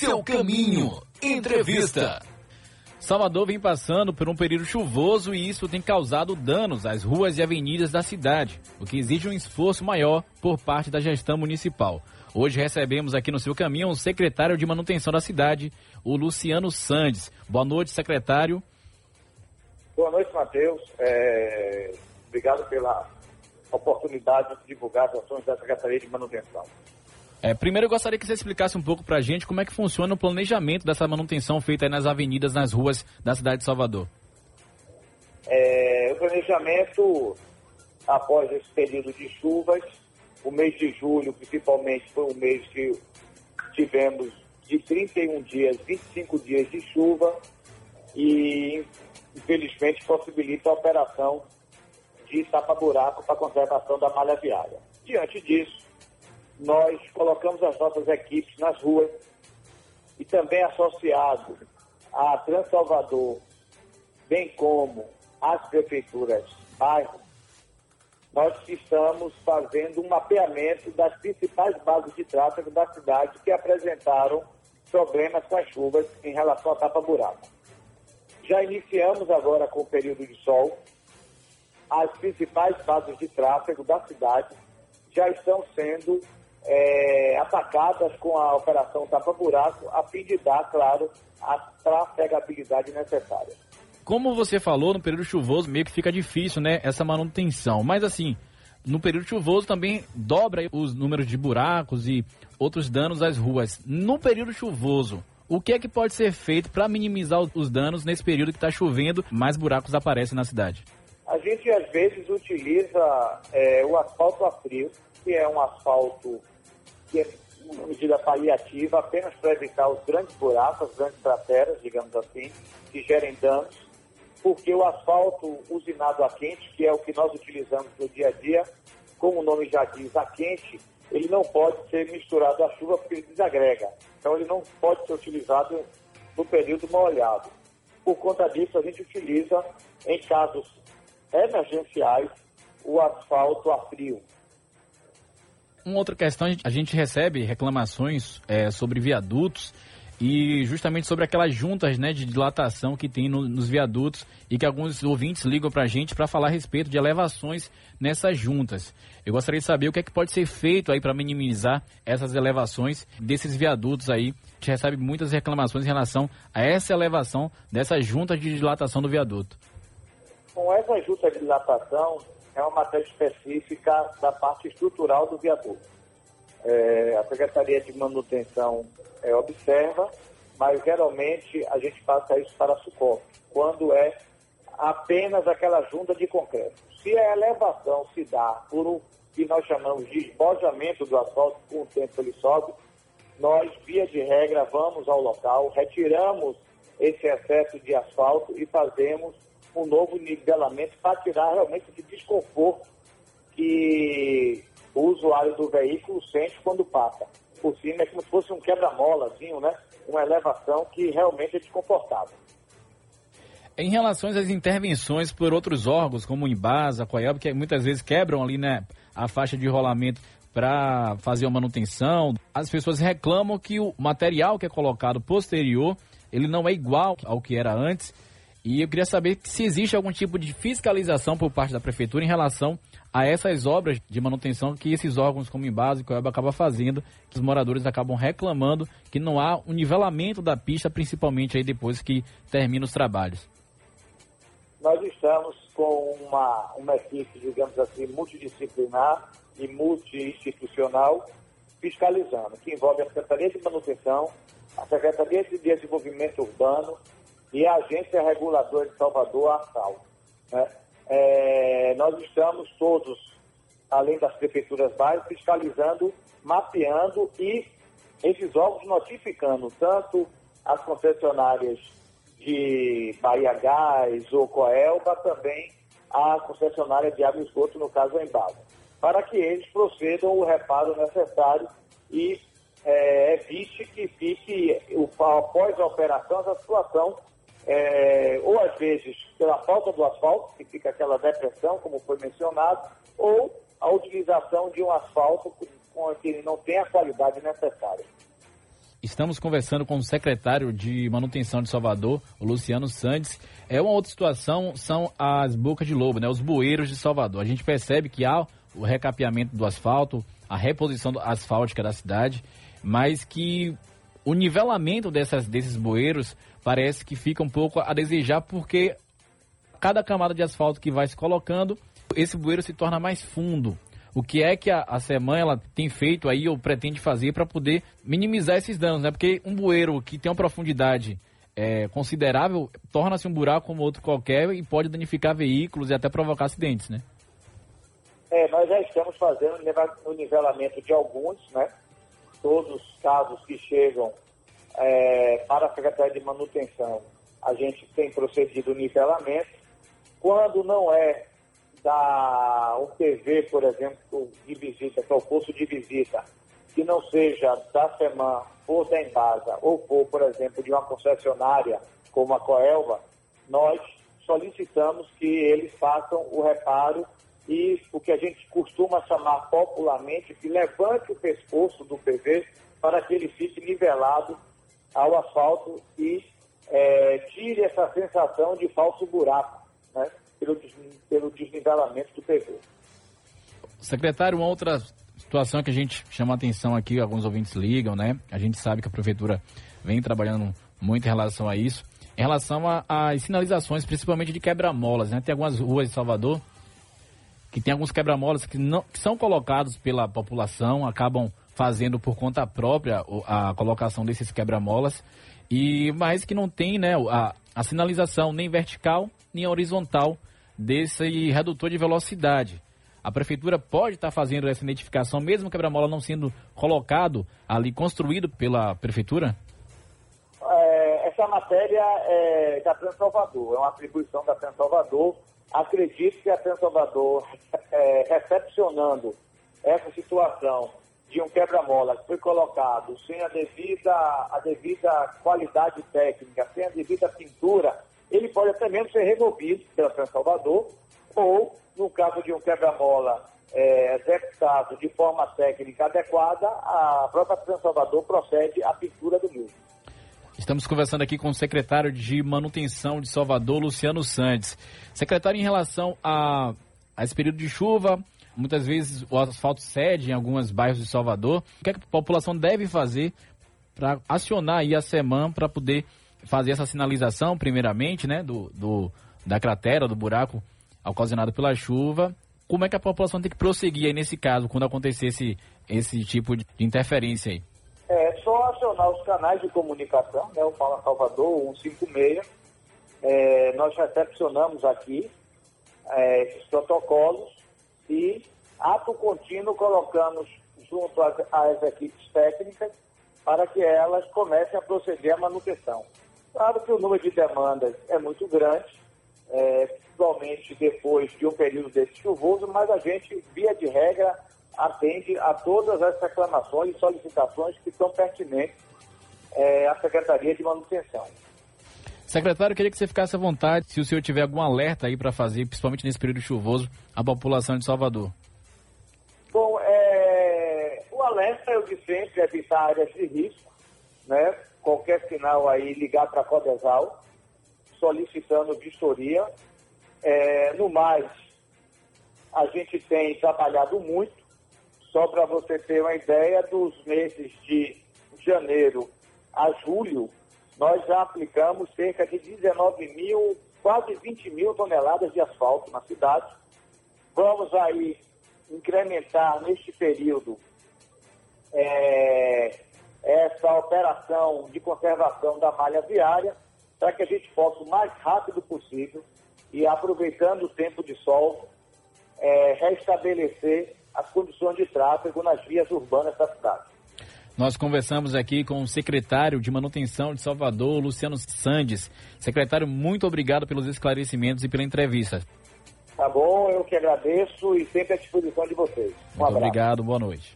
seu caminho. Entrevista. Salvador vem passando por um período chuvoso e isso tem causado danos às ruas e avenidas da cidade, o que exige um esforço maior por parte da gestão municipal. Hoje recebemos aqui no seu caminho o secretário de manutenção da cidade, o Luciano Sandes. Boa noite, secretário. Boa noite, Matheus. É... Obrigado pela oportunidade de divulgar as ações da Secretaria de Manutenção. É, primeiro eu gostaria que você explicasse um pouco para a gente como é que funciona o planejamento dessa manutenção feita nas avenidas, nas ruas da cidade de Salvador. É, o planejamento, após esse período de chuvas, o mês de julho, principalmente, foi um mês que tivemos de 31 dias, 25 dias de chuva e, infelizmente, possibilita a operação de tapa-buraco para a conservação da malha viária. Diante disso, nós colocamos as nossas equipes nas ruas e também associado a Transalvador, bem como as prefeituras bairros, nós estamos fazendo um mapeamento das principais bases de tráfego da cidade que apresentaram problemas com as chuvas em relação à tapa-buraco. Já iniciamos agora com o período de sol. As principais bases de tráfego da cidade já estão sendo é, atacadas com a operação tapa-buraco, a fim de dar, claro, a trafegabilidade necessária. Como você falou, no período chuvoso meio que fica difícil, né, essa manutenção. Mas assim, no período chuvoso também dobra os números de buracos e outros danos às ruas. No período chuvoso, o que é que pode ser feito para minimizar os danos nesse período que está chovendo, mais buracos aparecem na cidade? A gente às vezes utiliza é, o asfalto a frio, que é um asfalto que é uma medida paliativa apenas para evitar os grandes buracos, as grandes crateras, digamos assim, que gerem danos, porque o asfalto usinado a quente, que é o que nós utilizamos no dia a dia, como o nome já diz, a quente, ele não pode ser misturado à chuva porque ele desagrega. Então ele não pode ser utilizado no período molhado. Por conta disso, a gente utiliza, em casos emergenciais, o asfalto a frio. Uma outra questão, a gente recebe reclamações é, sobre viadutos e justamente sobre aquelas juntas né, de dilatação que tem no, nos viadutos e que alguns ouvintes ligam para a gente para falar a respeito de elevações nessas juntas. Eu gostaria de saber o que é que pode ser feito aí para minimizar essas elevações desses viadutos aí. A gente recebe muitas reclamações em relação a essa elevação dessas juntas de dilatação do viaduto. Com essa junta de dilatação, é uma matéria específica da parte estrutural do viaduto. É, a Secretaria de Manutenção é, observa, mas geralmente a gente passa isso para a SUCOP, quando é apenas aquela junta de concreto. Se a elevação se dá por o que nós chamamos de esbojamento do asfalto, com o tempo ele sobe, nós, via de regra, vamos ao local, retiramos esse excesso de asfalto e fazemos um novo nivelamento para tirar realmente esse desconforto que o usuário do veículo sente quando passa. Por cima é como se fosse um quebra-molazinho, né? Uma elevação que realmente é desconfortável. Em relação às intervenções por outros órgãos, como o Embasa, a que muitas vezes quebram ali, né, a faixa de rolamento para fazer a manutenção, as pessoas reclamam que o material que é colocado posterior, ele não é igual ao que era antes e eu queria saber se existe algum tipo de fiscalização por parte da prefeitura em relação a essas obras de manutenção que esses órgãos como Embase e Coelba acabam fazendo, que os moradores acabam reclamando que não há um nivelamento da pista, principalmente aí depois que termina os trabalhos. Nós estamos com uma, uma equipe, digamos assim, multidisciplinar e multi-institucional fiscalizando, que envolve a Secretaria de Manutenção, a Secretaria de Desenvolvimento Urbano, e a Agência Reguladora de Salvador, a ASAL. Né? É, nós estamos todos, além das prefeituras básicas, fiscalizando, mapeando e esses órgãos notificando tanto as concessionárias de Bahia Gás ou Coelba, também a concessionária de água e esgoto, no caso a Embasa, para que eles procedam o reparo necessário e é, evite que fique, após a operação, essa situação é, ou às vezes pela falta do asfalto, que fica aquela depressão, como foi mencionado, ou a utilização de um asfalto com que ele não tem a qualidade necessária. Estamos conversando com o secretário de Manutenção de Salvador, o Luciano Sandes. É uma outra situação, são as bocas de lobo, né? Os bueiros de Salvador. A gente percebe que há o recapeamento do asfalto, a reposição asfáltica da cidade, mas que o nivelamento dessas, desses bueiros parece que fica um pouco a desejar, porque cada camada de asfalto que vai se colocando, esse bueiro se torna mais fundo. O que é que a, a semana ela tem feito aí ou pretende fazer para poder minimizar esses danos, né? Porque um bueiro que tem uma profundidade é, considerável torna-se um buraco como outro qualquer e pode danificar veículos e até provocar acidentes, né? É, nós já estamos fazendo o nivelamento de alguns, né? Todos os casos que chegam é, para a Secretaria de Manutenção, a gente tem procedido o nivelamento. Quando não é da UPV, por exemplo, de visita, que é o posto de visita, que não seja da SEMAN ou da Embasa, ou for, por exemplo, de uma concessionária como a Coelva, nós solicitamos que eles façam o reparo e o que a gente costuma chamar popularmente de levante o pescoço do PV para que ele fique nivelado ao asfalto e é, tire essa sensação de falso buraco, né? pelo, pelo desnivelamento do PV. Secretário, uma outra situação que a gente chama atenção aqui, alguns ouvintes ligam, né? A gente sabe que a prefeitura vem trabalhando muito em relação a isso. Em relação às sinalizações, principalmente de quebra-molas, né? Tem algumas ruas de Salvador que tem alguns quebra-molas que, não, que são colocados pela população, acabam fazendo por conta própria a colocação desses quebra-molas, e mas que não tem né, a, a sinalização nem vertical nem horizontal desse redutor de velocidade. A prefeitura pode estar fazendo essa identificação, mesmo o quebra-mola não sendo colocado ali, construído pela prefeitura? É, essa matéria é da Trans Salvador, é uma atribuição da Trans Salvador. Acredito que a Trans Salvador, é, recepcionando essa situação de um quebra-mola que foi colocado sem a devida, a devida qualidade técnica, sem a devida pintura, ele pode até mesmo ser removido pela Trans Salvador, ou, no caso de um quebra-mola é, executado de forma técnica adequada, a própria Trans Salvador procede à pintura do mesmo. Estamos conversando aqui com o secretário de Manutenção de Salvador, Luciano Santos. Secretário, em relação a, a esse período de chuva, muitas vezes o asfalto cede em alguns bairros de Salvador. O que, é que a população deve fazer para acionar aí a SEMAN para poder fazer essa sinalização, primeiramente, né, do, do, da cratera, do buraco ocasionado pela chuva. Como é que a população tem que prosseguir aí nesse caso, quando acontecer esse, esse tipo de interferência aí? Acionar os canais de comunicação, né, o Fala Salvador, 156. É, nós recepcionamos aqui é, esses protocolos e, ato contínuo, colocamos junto às, às equipes técnicas para que elas comecem a proceder à manutenção. Claro que o número de demandas é muito grande, é, principalmente depois de um período desse chuvoso, mas a gente, via de regra, atende a todas as reclamações e solicitações que são pertinentes é, à Secretaria de Manutenção. Secretário, eu queria que você ficasse à vontade, se o senhor tiver algum alerta aí para fazer, principalmente nesse período chuvoso, à população de Salvador. Bom, é, o alerta, eu de sempre, é evitar áreas de risco, né? qualquer sinal aí, ligar para a Codesal, solicitando vistoria. É, no mais, a gente tem trabalhado muito, só para você ter uma ideia, dos meses de janeiro a julho, nós já aplicamos cerca de 19 mil, quase 20 mil toneladas de asfalto na cidade. Vamos aí incrementar neste período é, essa operação de conservação da malha viária para que a gente possa o mais rápido possível e aproveitando o tempo de sol, é, restabelecer as condições de tráfego nas vias urbanas da cidade. Nós conversamos aqui com o secretário de Manutenção de Salvador, Luciano Sandes. Secretário, muito obrigado pelos esclarecimentos e pela entrevista. Tá bom, eu que agradeço e sempre à disposição de vocês. Um muito abraço. obrigado, boa noite.